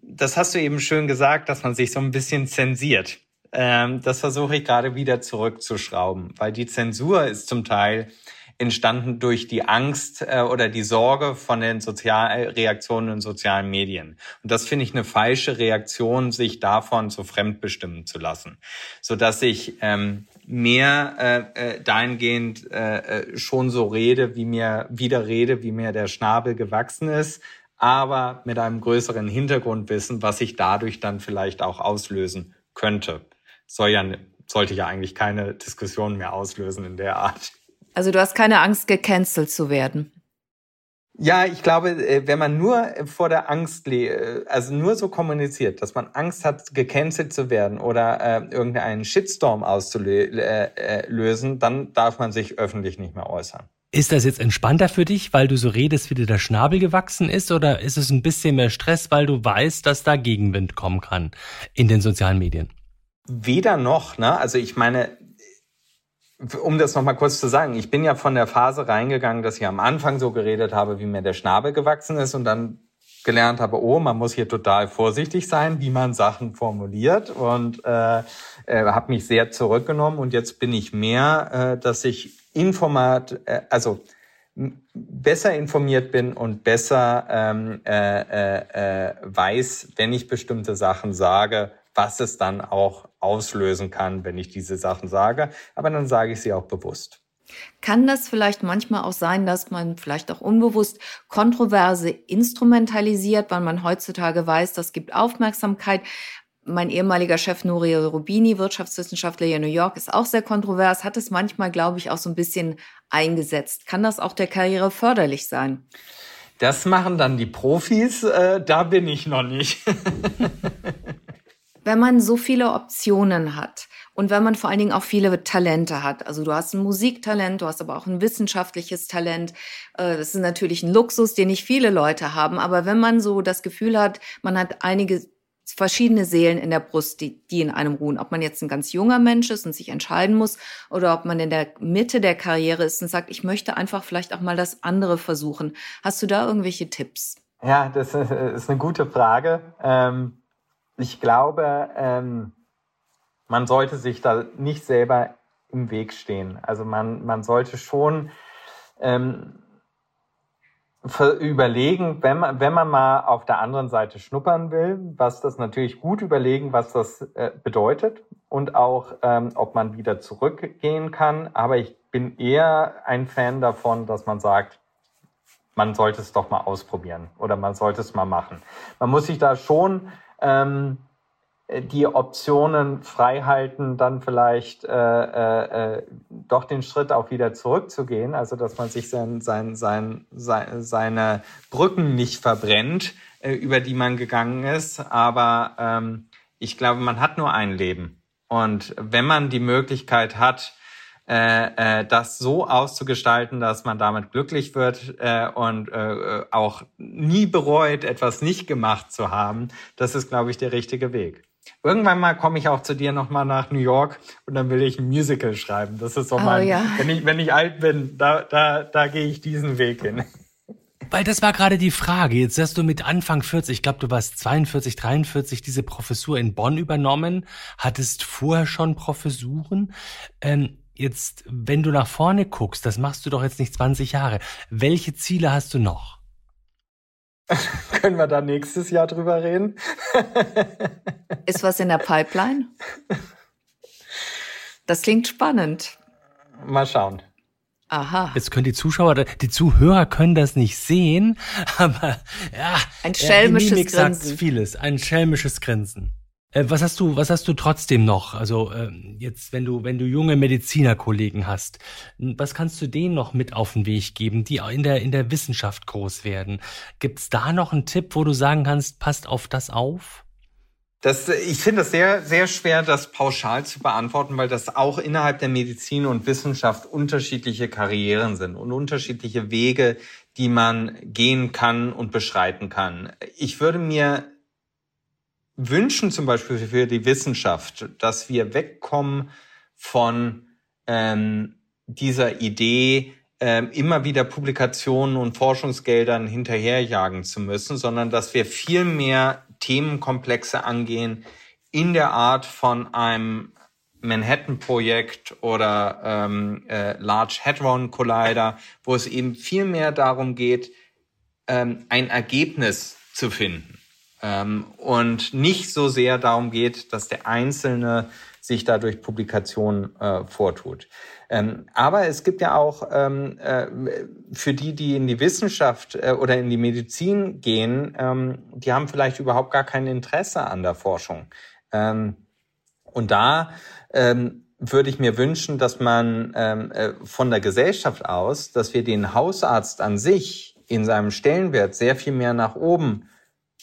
das hast du eben schön gesagt, dass man sich so ein bisschen zensiert. Ähm, das versuche ich gerade wieder zurückzuschrauben, weil die Zensur ist zum Teil entstanden durch die Angst äh, oder die Sorge von den Sozial Reaktionen in sozialen Medien. Und das finde ich eine falsche Reaktion, sich davon so fremdbestimmen zu lassen, so dass ich ähm, mehr äh, äh, dahingehend äh, äh, schon so rede, wie mir wieder rede, wie mir der Schnabel gewachsen ist, aber mit einem größeren Hintergrundwissen, was ich dadurch dann vielleicht auch auslösen könnte. Soll ja, sollte ja eigentlich keine Diskussion mehr auslösen in der Art. Also du hast keine Angst, gecancelt zu werden. Ja, ich glaube, äh, wenn man nur vor der Angst, äh, also nur so kommuniziert, dass man Angst hat, gecancelt zu werden oder äh, irgendeinen Shitstorm auszulösen, äh, dann darf man sich öffentlich nicht mehr äußern. Ist das jetzt entspannter für dich, weil du so redest, wie dir der Schnabel gewachsen ist, oder ist es ein bisschen mehr Stress, weil du weißt, dass da Gegenwind kommen kann in den sozialen Medien? Weder noch, ne? Also ich meine, um das nochmal kurz zu sagen, ich bin ja von der Phase reingegangen, dass ich am Anfang so geredet habe, wie mir der Schnabel gewachsen ist und dann gelernt habe, oh, man muss hier total vorsichtig sein, wie man Sachen formuliert und äh, äh, habe mich sehr zurückgenommen und jetzt bin ich mehr, äh, dass ich informat, äh, also besser informiert bin und besser ähm, äh, äh, äh, weiß, wenn ich bestimmte Sachen sage, was es dann auch auslösen kann, wenn ich diese Sachen sage. Aber dann sage ich sie auch bewusst. Kann das vielleicht manchmal auch sein, dass man vielleicht auch unbewusst Kontroverse instrumentalisiert, weil man heutzutage weiß, das gibt Aufmerksamkeit? Mein ehemaliger Chef Nuri Rubini, Wirtschaftswissenschaftler hier in New York, ist auch sehr kontrovers, hat es manchmal, glaube ich, auch so ein bisschen eingesetzt. Kann das auch der Karriere förderlich sein? Das machen dann die Profis, äh, da bin ich noch nicht. wenn man so viele Optionen hat Und wenn man vor allen Dingen auch viele Talente hat. Also du hast ein Musiktalent, du hast aber auch ein wissenschaftliches Talent. Äh, das ist natürlich ein Luxus, den nicht viele Leute haben. Aber wenn man so das Gefühl hat, man hat einige verschiedene Seelen in der Brust, die, die in einem ruhen. Ob man jetzt ein ganz junger Mensch ist und sich entscheiden muss oder ob man in der Mitte der Karriere ist und sagt, ich möchte einfach vielleicht auch mal das andere versuchen. Hast du da irgendwelche Tipps? Ja, das ist eine gute Frage. Ähm, ich glaube, ähm, man sollte sich da nicht selber im Weg stehen. Also man, man sollte schon ähm, überlegen, wenn man, wenn man mal auf der anderen Seite schnuppern will, was das natürlich gut überlegen, was das äh, bedeutet und auch, ähm, ob man wieder zurückgehen kann. Aber ich bin eher ein Fan davon, dass man sagt, man sollte es doch mal ausprobieren oder man sollte es mal machen. Man muss sich da schon ähm, äh, die Optionen frei halten, dann vielleicht äh, äh, äh, doch den Schritt auch wieder zurückzugehen, also dass man sich sein, sein, sein, sein, seine Brücken nicht verbrennt, äh, über die man gegangen ist. Aber ähm, ich glaube, man hat nur ein Leben. Und wenn man die Möglichkeit hat, äh, äh, das so auszugestalten, dass man damit glücklich wird äh, und äh, auch nie bereut, etwas nicht gemacht zu haben, das ist, glaube ich, der richtige Weg. Irgendwann mal komme ich auch zu dir nochmal nach New York und dann will ich ein Musical schreiben. Das ist so oh, mein, ja. wenn ich, wenn ich alt bin, da, da, da gehe ich diesen Weg hin. Weil das war gerade die Frage. Jetzt hast du mit Anfang 40, ich glaube, du warst 42, 43, diese Professur in Bonn übernommen, hattest vorher schon Professuren. Ähm, jetzt, wenn du nach vorne guckst, das machst du doch jetzt nicht 20 Jahre. Welche Ziele hast du noch? Können wir da nächstes Jahr drüber reden? Ist was in der Pipeline? Das klingt spannend. Mal schauen. Aha. Jetzt können die Zuschauer, die Zuhörer können das nicht sehen, aber ja, ein schelmisches Grinsen. sagt vieles, ein schelmisches Grinsen. Äh, was hast du, was hast du trotzdem noch? Also äh, jetzt, wenn du, wenn du junge Medizinerkollegen hast, was kannst du denen noch mit auf den Weg geben, die in der in der Wissenschaft groß werden? Gibt's da noch einen Tipp, wo du sagen kannst, passt auf das auf? Das, ich finde es sehr, sehr schwer, das pauschal zu beantworten, weil das auch innerhalb der Medizin und Wissenschaft unterschiedliche Karrieren sind und unterschiedliche Wege, die man gehen kann und beschreiten kann. Ich würde mir wünschen zum Beispiel für die Wissenschaft, dass wir wegkommen von ähm, dieser Idee, ähm, immer wieder Publikationen und Forschungsgeldern hinterherjagen zu müssen, sondern dass wir viel mehr Themenkomplexe angehen in der Art von einem Manhattan-Projekt oder ähm, äh, Large Hadron Collider, wo es eben viel mehr darum geht, ähm, ein Ergebnis zu finden und nicht so sehr darum geht, dass der Einzelne sich dadurch Publikationen äh, vortut. Ähm, aber es gibt ja auch ähm, äh, für die, die in die Wissenschaft äh, oder in die Medizin gehen, ähm, die haben vielleicht überhaupt gar kein Interesse an der Forschung. Ähm, und da ähm, würde ich mir wünschen, dass man ähm, äh, von der Gesellschaft aus, dass wir den Hausarzt an sich in seinem Stellenwert sehr viel mehr nach oben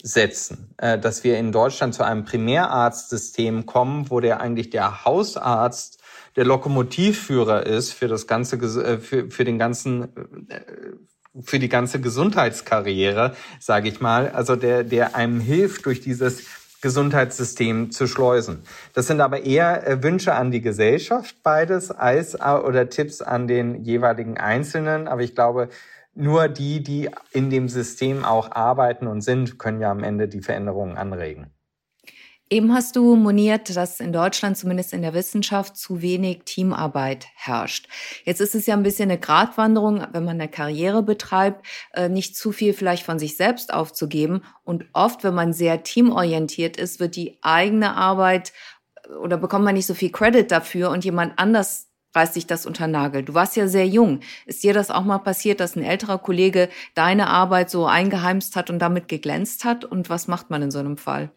setzen, äh, dass wir in Deutschland zu einem Primärarztsystem kommen, wo der eigentlich der Hausarzt der Lokomotivführer ist für das ganze äh, für, für den ganzen äh, für die ganze Gesundheitskarriere, sage ich mal, also der der einem hilft durch dieses Gesundheitssystem zu schleusen. Das sind aber eher Wünsche an die Gesellschaft beides als oder Tipps an den jeweiligen Einzelnen, aber ich glaube, nur die, die in dem System auch arbeiten und sind, können ja am Ende die Veränderungen anregen. Eben hast du moniert, dass in Deutschland zumindest in der Wissenschaft zu wenig Teamarbeit herrscht. Jetzt ist es ja ein bisschen eine Gratwanderung, wenn man eine Karriere betreibt, äh, nicht zu viel vielleicht von sich selbst aufzugeben. Und oft, wenn man sehr teamorientiert ist, wird die eigene Arbeit äh, oder bekommt man nicht so viel Credit dafür und jemand anders reißt sich das unter Nagel. Du warst ja sehr jung. Ist dir das auch mal passiert, dass ein älterer Kollege deine Arbeit so eingeheimst hat und damit geglänzt hat? Und was macht man in so einem Fall?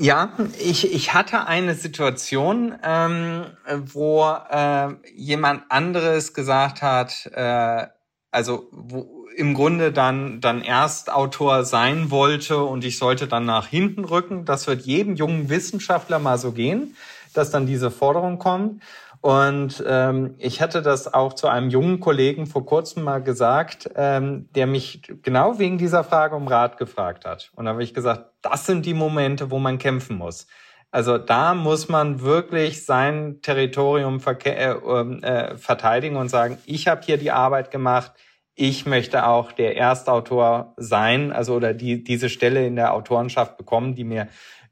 Ja, ich, ich hatte eine Situation, ähm, wo äh, jemand anderes gesagt hat, äh, also wo, im Grunde dann, dann erst Autor sein wollte und ich sollte dann nach hinten rücken. Das wird jedem jungen Wissenschaftler mal so gehen, dass dann diese Forderung kommt. Und ähm, ich hatte das auch zu einem jungen Kollegen vor kurzem mal gesagt, ähm, der mich genau wegen dieser Frage um Rat gefragt hat. Und da habe ich gesagt, das sind die Momente, wo man kämpfen muss. Also da muss man wirklich sein Territorium äh, ähm, äh, verteidigen und sagen, ich habe hier die Arbeit gemacht, ich möchte auch der Erstautor sein, also oder die diese Stelle in der Autorenschaft bekommen, die mir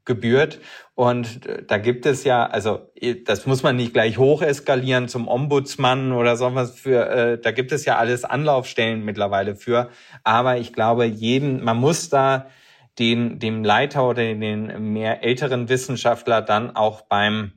gebührt. Und äh, da gibt es ja, also das muss man nicht gleich hoch eskalieren zum Ombudsmann oder so was für, äh, da gibt es ja alles Anlaufstellen mittlerweile für. Aber ich glaube, jeden, man muss da den, dem Leiter oder den mehr älteren Wissenschaftler dann auch beim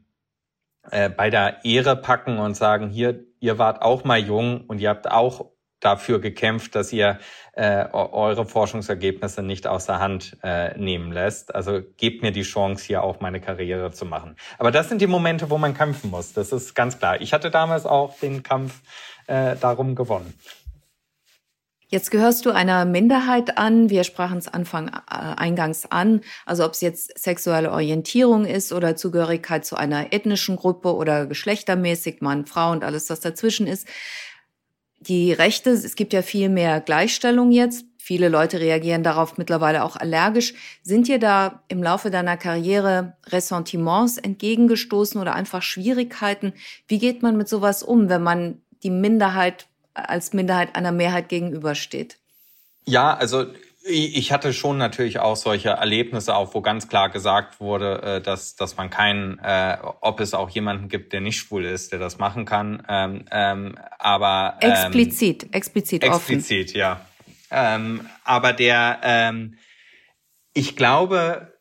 äh, bei der Ehre packen und sagen, hier, ihr wart auch mal jung und ihr habt auch dafür gekämpft, dass ihr äh, eure Forschungsergebnisse nicht außer Hand äh, nehmen lässt. Also gebt mir die Chance, hier auch meine Karriere zu machen. Aber das sind die Momente, wo man kämpfen muss. Das ist ganz klar. Ich hatte damals auch den Kampf äh, darum gewonnen. Jetzt gehörst du einer Minderheit an. Wir sprachen es Anfang äh, eingangs an. Also ob es jetzt sexuelle Orientierung ist oder Zugehörigkeit zu einer ethnischen Gruppe oder geschlechtermäßig Mann, Frau und alles, was dazwischen ist die Rechte, es gibt ja viel mehr Gleichstellung jetzt. Viele Leute reagieren darauf mittlerweile auch allergisch. Sind dir da im Laufe deiner Karriere Ressentiments entgegengestoßen oder einfach Schwierigkeiten? Wie geht man mit sowas um, wenn man die Minderheit als Minderheit einer Mehrheit gegenübersteht? Ja, also ich hatte schon natürlich auch solche Erlebnisse, auch wo ganz klar gesagt wurde, äh, dass, dass man keinen, äh, ob es auch jemanden gibt, der nicht schwul ist, der das machen kann. Ähm, ähm, aber ähm, explizit, explizit, explizit, offen. ja. Ähm, aber der, ähm, ich glaube,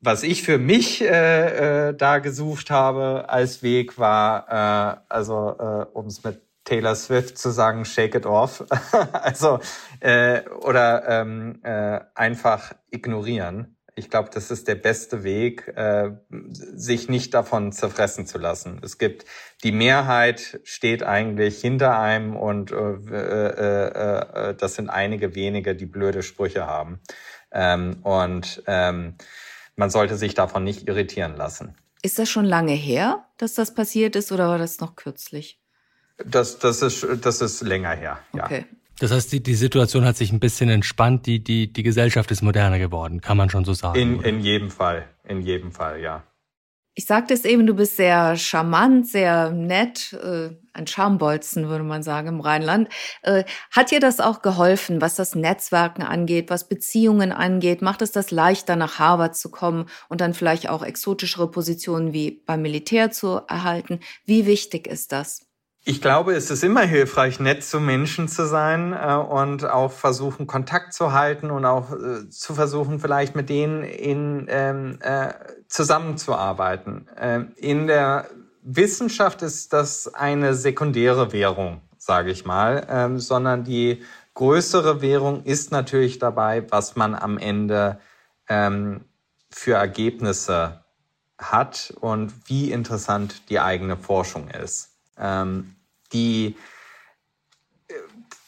was ich für mich äh, äh, da gesucht habe als Weg war, äh, also äh, um es mit Taylor Swift zu sagen, shake it off. also äh, oder ähm, äh, einfach ignorieren. Ich glaube, das ist der beste Weg, äh, sich nicht davon zerfressen zu lassen. Es gibt die Mehrheit steht eigentlich hinter einem und äh, äh, äh, äh, das sind einige wenige, die blöde Sprüche haben. Ähm, und ähm, man sollte sich davon nicht irritieren lassen. Ist das schon lange her, dass das passiert ist, oder war das noch kürzlich? Das, das, ist, das ist länger her, ja. Okay. Das heißt, die, die Situation hat sich ein bisschen entspannt, die, die, die Gesellschaft ist moderner geworden, kann man schon so sagen. In, in jedem Fall, in jedem Fall, ja. Ich sagte es eben, du bist sehr charmant, sehr nett, äh, ein Charmbolzen, würde man sagen, im Rheinland. Äh, hat dir das auch geholfen, was das Netzwerken angeht, was Beziehungen angeht? Macht es das leichter, nach Harvard zu kommen und dann vielleicht auch exotischere Positionen wie beim Militär zu erhalten? Wie wichtig ist das? Ich glaube, es ist immer hilfreich, nett zu Menschen zu sein äh, und auch versuchen, Kontakt zu halten und auch äh, zu versuchen, vielleicht mit denen in, ähm, äh, zusammenzuarbeiten. Ähm, in der Wissenschaft ist das eine sekundäre Währung, sage ich mal, ähm, sondern die größere Währung ist natürlich dabei, was man am Ende ähm, für Ergebnisse hat und wie interessant die eigene Forschung ist. Ähm, die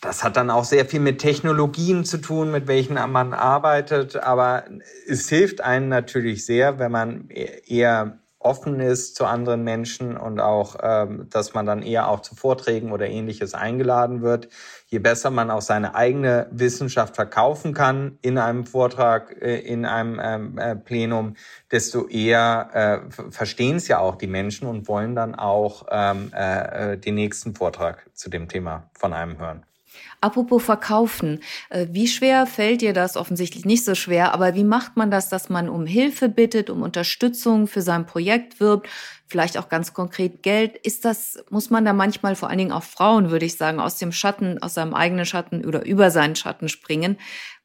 das hat dann auch sehr viel mit Technologien zu tun, mit welchen man arbeitet. Aber es hilft einem natürlich sehr, wenn man eher offen ist zu anderen Menschen und auch, ähm, dass man dann eher auch zu Vorträgen oder ähnliches eingeladen wird. Je besser man auch seine eigene Wissenschaft verkaufen kann in einem Vortrag, äh, in einem ähm, äh, Plenum, desto eher äh, verstehen es ja auch die Menschen und wollen dann auch ähm, äh, äh den nächsten Vortrag zu dem Thema von einem hören. Apropos Verkaufen, äh, wie schwer fällt dir das? Offensichtlich nicht so schwer, aber wie macht man das, dass man um Hilfe bittet, um Unterstützung für sein Projekt wirbt, vielleicht auch ganz konkret Geld? Ist das, muss man da manchmal vor allen Dingen auch Frauen, würde ich sagen, aus dem Schatten, aus seinem eigenen Schatten oder über seinen Schatten springen,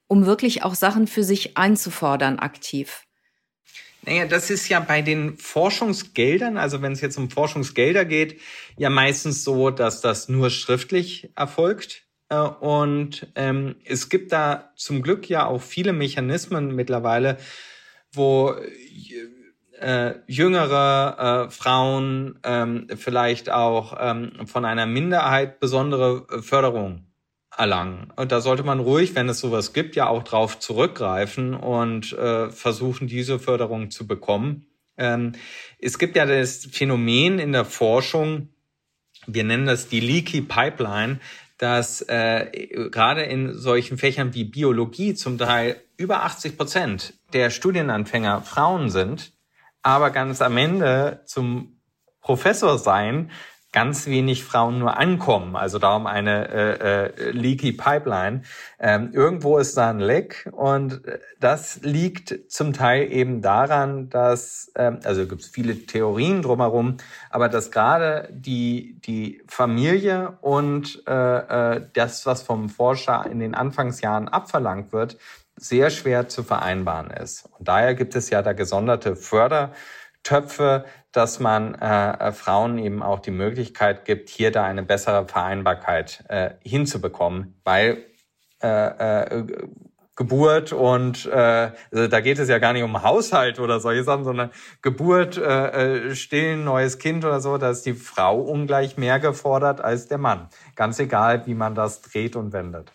um wirklich auch Sachen für sich einzufordern aktiv? Naja, das ist ja bei den Forschungsgeldern, also wenn es jetzt um Forschungsgelder geht, ja meistens so, dass das nur schriftlich erfolgt. Äh, und ähm, es gibt da zum Glück ja auch viele Mechanismen mittlerweile, wo äh, jüngere äh, Frauen ähm, vielleicht auch ähm, von einer Minderheit besondere Förderung erlangen. Und da sollte man ruhig, wenn es sowas gibt, ja auch drauf zurückgreifen und äh, versuchen, diese Förderung zu bekommen. Ähm, es gibt ja das Phänomen in der Forschung, wir nennen das die Leaky Pipeline, dass äh, gerade in solchen Fächern wie Biologie zum Teil über 80 Prozent der Studienanfänger Frauen sind, aber ganz am Ende zum Professor sein ganz wenig Frauen nur ankommen. Also darum eine äh, äh, leaky Pipeline. Ähm, irgendwo ist da ein Leck und das liegt zum Teil eben daran, dass, ähm, also gibt es viele Theorien drumherum, aber dass gerade die, die Familie und äh, äh, das, was vom Forscher in den Anfangsjahren abverlangt wird, sehr schwer zu vereinbaren ist. Und daher gibt es ja da gesonderte Fördertöpfe, dass man äh, äh, Frauen eben auch die Möglichkeit gibt, hier da eine bessere Vereinbarkeit äh, hinzubekommen, weil äh, äh, Geburt und äh, also da geht es ja gar nicht um Haushalt oder solche Sachen, sondern Geburt, äh, äh, stillen, neues Kind oder so, da ist die Frau ungleich mehr gefordert als der Mann. Ganz egal, wie man das dreht und wendet.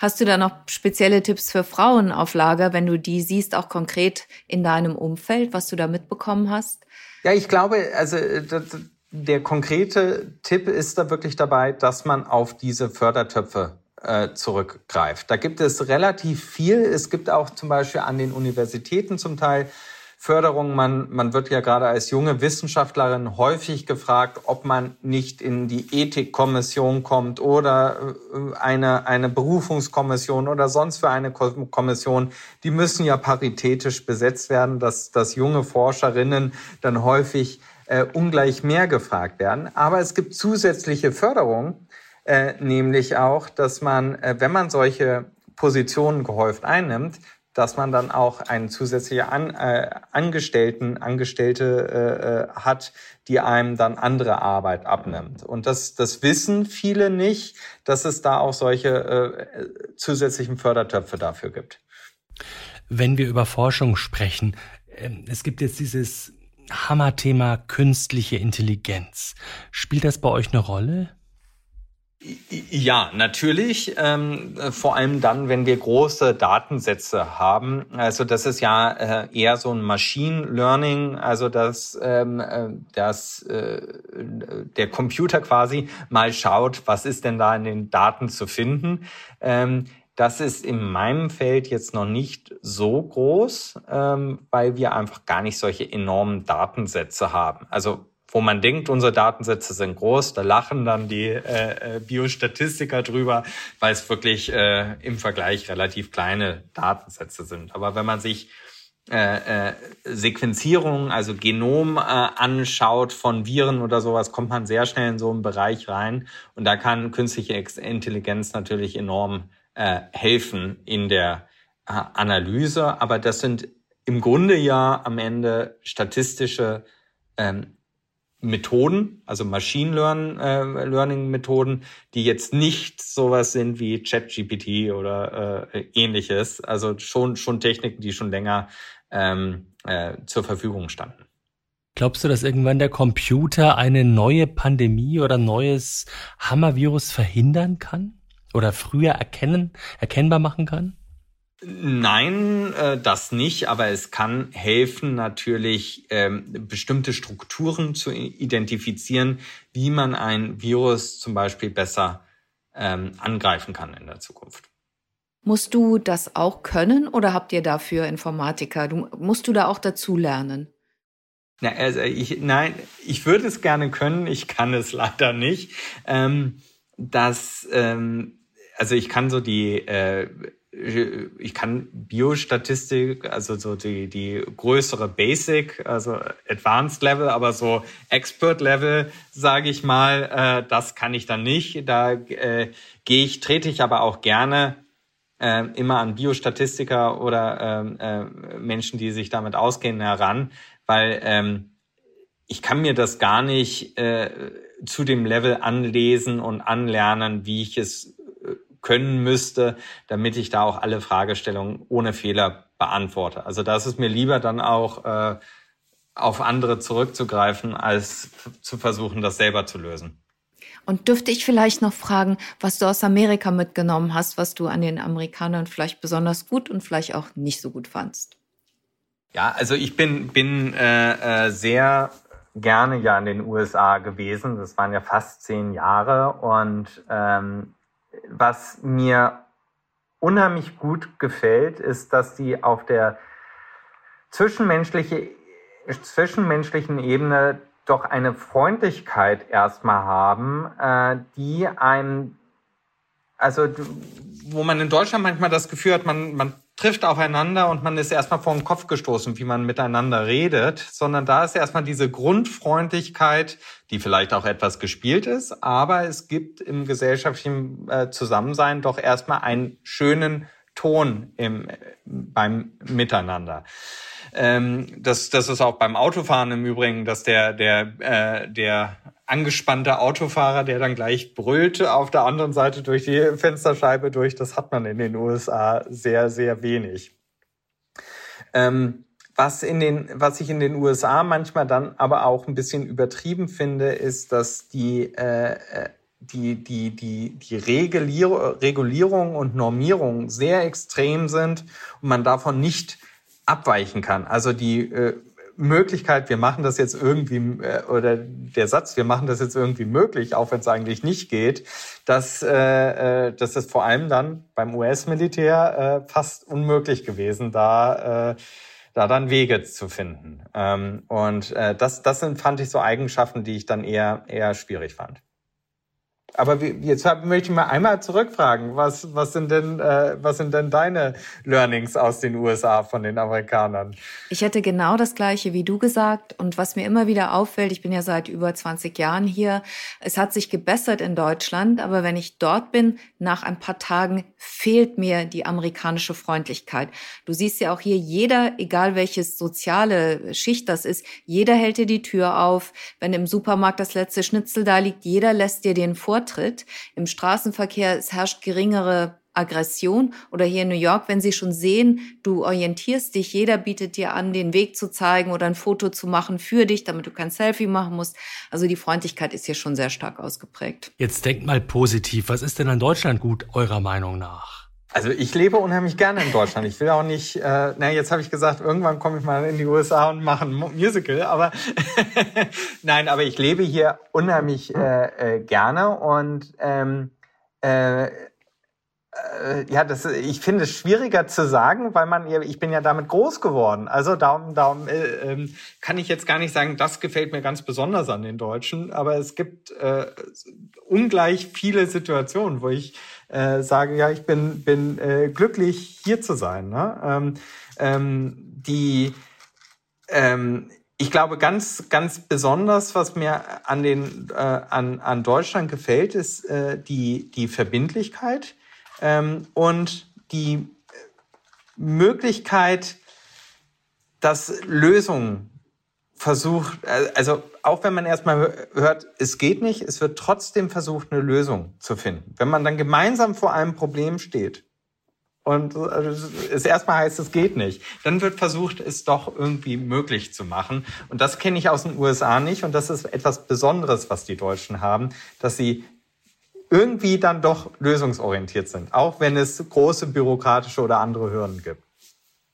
Hast du da noch spezielle Tipps für Frauen auf Lager, wenn du die siehst, auch konkret in deinem Umfeld, was du da mitbekommen hast? Ja, ich glaube, also äh, der konkrete Tipp ist da wirklich dabei, dass man auf diese Fördertöpfe äh, zurückgreift. Da gibt es relativ viel. Es gibt auch zum Beispiel an den Universitäten zum Teil Förderung. Man, man wird ja gerade als junge Wissenschaftlerin häufig gefragt, ob man nicht in die Ethikkommission kommt oder äh, eine, eine Berufungskommission oder sonst für eine Kommission. Die müssen ja paritätisch besetzt werden, dass, dass junge Forscherinnen dann häufig äh, ungleich mehr gefragt werden. Aber es gibt zusätzliche Förderung, äh, nämlich auch, dass man, äh, wenn man solche Positionen gehäuft einnimmt, dass man dann auch einen zusätzlichen An, äh, Angestellten, Angestellte äh, äh, hat, die einem dann andere Arbeit abnimmt. Und das, das wissen viele nicht, dass es da auch solche äh, zusätzlichen Fördertöpfe dafür gibt. Wenn wir über Forschung sprechen, ähm, es gibt jetzt dieses Hammerthema künstliche Intelligenz. Spielt das bei euch eine Rolle? Ja, natürlich. Ähm, vor allem dann, wenn wir große Datensätze haben. Also das ist ja äh, eher so ein Machine Learning, also dass, ähm, äh, dass äh, der Computer quasi mal schaut, was ist denn da in den Daten zu finden. Ähm, das ist in meinem Feld jetzt noch nicht so groß, ähm, weil wir einfach gar nicht solche enormen Datensätze haben. Also wo man denkt, unsere Datensätze sind groß, da lachen dann die äh, äh, Biostatistiker drüber, weil es wirklich äh, im Vergleich relativ kleine Datensätze sind. Aber wenn man sich äh, äh, Sequenzierung, also Genom äh, anschaut von Viren oder sowas, kommt man sehr schnell in so einen Bereich rein. Und da kann künstliche Intelligenz natürlich enorm äh, helfen in der äh, Analyse. Aber das sind im Grunde ja am Ende statistische ähm, Methoden, also Machine Learn, äh, Learning Methoden, die jetzt nicht sowas sind wie ChatGPT oder äh, ähnliches. Also schon, schon Techniken, die schon länger ähm, äh, zur Verfügung standen. Glaubst du, dass irgendwann der Computer eine neue Pandemie oder neues Hammervirus verhindern kann? Oder früher erkennen, erkennbar machen kann? Nein, äh, das nicht, aber es kann helfen, natürlich ähm, bestimmte Strukturen zu identifizieren, wie man ein Virus zum Beispiel besser ähm, angreifen kann in der Zukunft. Musst du das auch können oder habt ihr dafür Informatiker? Du, musst du da auch dazu lernen? Na, also ich, nein, ich würde es gerne können, ich kann es leider nicht. Ähm, das, ähm, also ich kann so die äh, ich kann Biostatistik, also so die, die größere Basic, also Advanced Level, aber so Expert Level, sage ich mal, äh, das kann ich dann nicht. Da äh, gehe ich, trete ich aber auch gerne äh, immer an Biostatistiker oder ähm, äh, Menschen, die sich damit auskennen, heran, weil ähm, ich kann mir das gar nicht äh, zu dem Level anlesen und anlernen, wie ich es können müsste, damit ich da auch alle Fragestellungen ohne Fehler beantworte. Also da ist es mir lieber dann auch äh, auf andere zurückzugreifen, als zu versuchen, das selber zu lösen. Und dürfte ich vielleicht noch fragen, was du aus Amerika mitgenommen hast, was du an den Amerikanern vielleicht besonders gut und vielleicht auch nicht so gut fandst? Ja, also ich bin, bin äh, äh, sehr gerne ja in den USA gewesen. Das waren ja fast zehn Jahre. Und ähm, was mir unheimlich gut gefällt, ist, dass die auf der zwischenmenschliche, zwischenmenschlichen Ebene doch eine Freundlichkeit erstmal haben, äh, die ein, also wo man in Deutschland manchmal das Gefühl hat, man, man trifft aufeinander und man ist erstmal vor den Kopf gestoßen, wie man miteinander redet, sondern da ist erstmal diese Grundfreundlichkeit, die vielleicht auch etwas gespielt ist, aber es gibt im gesellschaftlichen äh, Zusammensein doch erstmal einen schönen Ton im, beim Miteinander. Ähm, das, das ist auch beim Autofahren im Übrigen, dass der, der, äh, der angespannte Autofahrer, der dann gleich brüllt auf der anderen Seite durch die Fensterscheibe durch, das hat man in den USA sehr, sehr wenig. Ähm, was in den, was ich in den USA manchmal dann aber auch ein bisschen übertrieben finde, ist, dass die, äh, äh die, die, die, die Regulierung und Normierung sehr extrem sind und man davon nicht abweichen kann. Also die äh, Möglichkeit, wir machen das jetzt irgendwie, äh, oder der Satz, wir machen das jetzt irgendwie möglich, auch wenn es eigentlich nicht geht, dass, äh, äh, das ist vor allem dann beim US-Militär äh, fast unmöglich gewesen, da, äh, da dann Wege zu finden. Ähm, und äh, das, das sind, fand ich so Eigenschaften, die ich dann eher, eher schwierig fand. Aber jetzt möchte ich mal einmal zurückfragen, was, was, sind denn, äh, was sind denn deine Learnings aus den USA von den Amerikanern? Ich hätte genau das Gleiche wie du gesagt. Und was mir immer wieder auffällt, ich bin ja seit über 20 Jahren hier, es hat sich gebessert in Deutschland, aber wenn ich dort bin, nach ein paar Tagen fehlt mir die amerikanische Freundlichkeit. Du siehst ja auch hier, jeder, egal welches soziale Schicht das ist, jeder hält dir die Tür auf. Wenn im Supermarkt das letzte Schnitzel da liegt, jeder lässt dir den Vorteil vortritt. Im Straßenverkehr es herrscht geringere Aggression oder hier in New York, wenn sie schon sehen, du orientierst dich, jeder bietet dir an, den Weg zu zeigen oder ein Foto zu machen für dich, damit du kein Selfie machen musst. Also die Freundlichkeit ist hier schon sehr stark ausgeprägt. Jetzt denkt mal positiv. Was ist denn an Deutschland gut, eurer Meinung nach? Also ich lebe unheimlich gerne in Deutschland. Ich will auch nicht, äh, na jetzt habe ich gesagt, irgendwann komme ich mal in die USA und mache ein Musical, aber nein, aber ich lebe hier unheimlich äh, äh, gerne und ähm, äh, äh, ja, das, ich finde es schwieriger zu sagen, weil man, ich bin ja damit groß geworden. Also darum, darum äh, äh, kann ich jetzt gar nicht sagen, das gefällt mir ganz besonders an den Deutschen. Aber es gibt äh, ungleich viele Situationen, wo ich äh, sage, ja, ich bin, bin äh, glücklich, hier zu sein. Ne? Ähm, ähm, die, ähm, ich glaube, ganz, ganz besonders, was mir an, den, äh, an, an Deutschland gefällt, ist äh, die, die Verbindlichkeit ähm, und die Möglichkeit, dass Lösungen versucht, äh, also auch wenn man erstmal hört, es geht nicht, es wird trotzdem versucht, eine Lösung zu finden. Wenn man dann gemeinsam vor einem Problem steht und es erstmal heißt, es geht nicht, dann wird versucht, es doch irgendwie möglich zu machen. Und das kenne ich aus den USA nicht und das ist etwas Besonderes, was die Deutschen haben, dass sie irgendwie dann doch lösungsorientiert sind, auch wenn es große bürokratische oder andere Hürden gibt.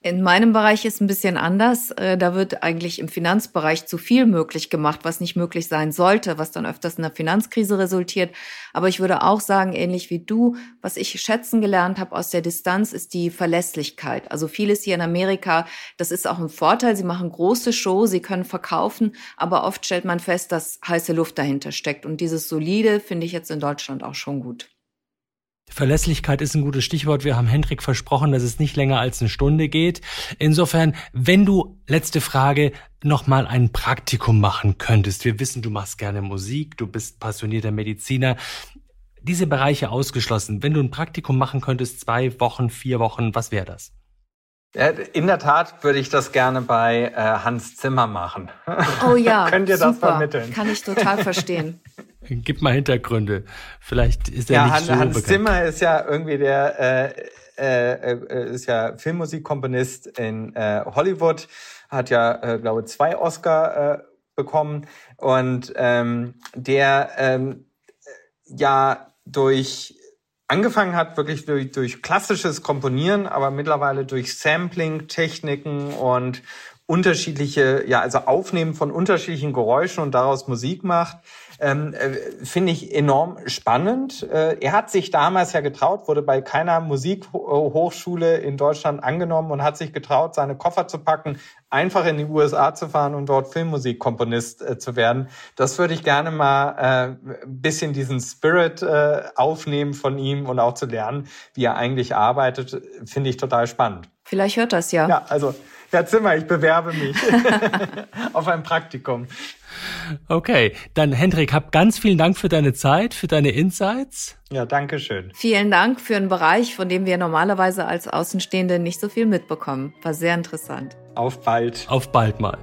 In meinem Bereich ist ein bisschen anders. Äh, da wird eigentlich im Finanzbereich zu viel möglich gemacht, was nicht möglich sein sollte, was dann öfters in einer Finanzkrise resultiert. Aber ich würde auch sagen, ähnlich wie du, was ich schätzen gelernt habe aus der Distanz, ist die Verlässlichkeit. Also vieles hier in Amerika, das ist auch ein Vorteil. Sie machen große Show, sie können verkaufen, aber oft stellt man fest, dass heiße Luft dahinter steckt. Und dieses Solide finde ich jetzt in Deutschland auch schon gut. Verlässlichkeit ist ein gutes Stichwort. Wir haben Hendrik versprochen, dass es nicht länger als eine Stunde geht. Insofern, wenn du, letzte Frage, nochmal ein Praktikum machen könntest. Wir wissen, du machst gerne Musik, du bist passionierter Mediziner. Diese Bereiche ausgeschlossen. Wenn du ein Praktikum machen könntest, zwei Wochen, vier Wochen, was wäre das? In der Tat würde ich das gerne bei äh, Hans Zimmer machen. Oh ja, Könnt ihr super. das vermitteln? Kann ich total verstehen. Gib mal Hintergründe. Vielleicht ist er ja, nicht Hans, so Hans bekannt. Zimmer ist ja irgendwie der äh, äh, äh, ist ja Filmmusikkomponist in äh, Hollywood, hat ja äh, glaube zwei Oscar äh, bekommen und ähm, der ähm, ja durch angefangen hat wirklich durch, durch klassisches Komponieren, aber mittlerweile durch Sampling-Techniken und unterschiedliche, ja, also Aufnehmen von unterschiedlichen Geräuschen und daraus Musik macht, ähm, äh, finde ich enorm spannend. Äh, er hat sich damals ja getraut, wurde bei keiner Musikhochschule in Deutschland angenommen und hat sich getraut, seine Koffer zu packen, einfach in die USA zu fahren und dort Filmmusikkomponist äh, zu werden. Das würde ich gerne mal äh, ein bisschen diesen Spirit äh, aufnehmen von ihm und auch zu lernen, wie er eigentlich arbeitet, finde ich total spannend. Vielleicht hört das ja. Ja, also Herr Zimmer, ich bewerbe mich auf ein Praktikum. Okay, dann Hendrik, hab ganz vielen Dank für deine Zeit, für deine Insights. Ja, danke schön. Vielen Dank für einen Bereich, von dem wir normalerweise als Außenstehende nicht so viel mitbekommen. War sehr interessant. Auf bald. Auf bald mal.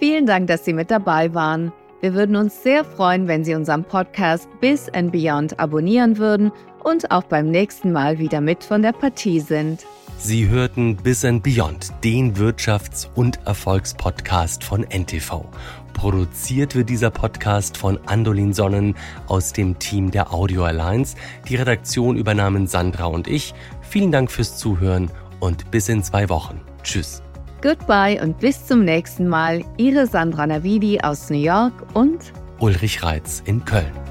Vielen Dank, dass Sie mit dabei waren. Wir würden uns sehr freuen, wenn Sie unseren Podcast Bis and Beyond abonnieren würden und auch beim nächsten Mal wieder mit von der Partie sind. Sie hörten Bis and Beyond, den Wirtschafts- und Erfolgspodcast von NTV. Produziert wird dieser Podcast von Andolin Sonnen aus dem Team der Audio Alliance. Die Redaktion übernahmen Sandra und ich. Vielen Dank fürs Zuhören und bis in zwei Wochen. Tschüss. Goodbye und bis zum nächsten Mal. Ihre Sandra Navidi aus New York und Ulrich Reitz in Köln.